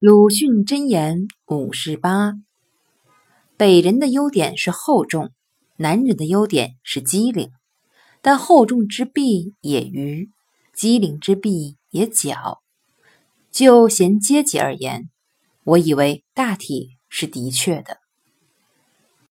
鲁迅箴言五十八：北人的优点是厚重，南人的优点是机灵。但厚重之弊也愚，机灵之弊也狡。就衔阶级而言，我以为大体是的确的。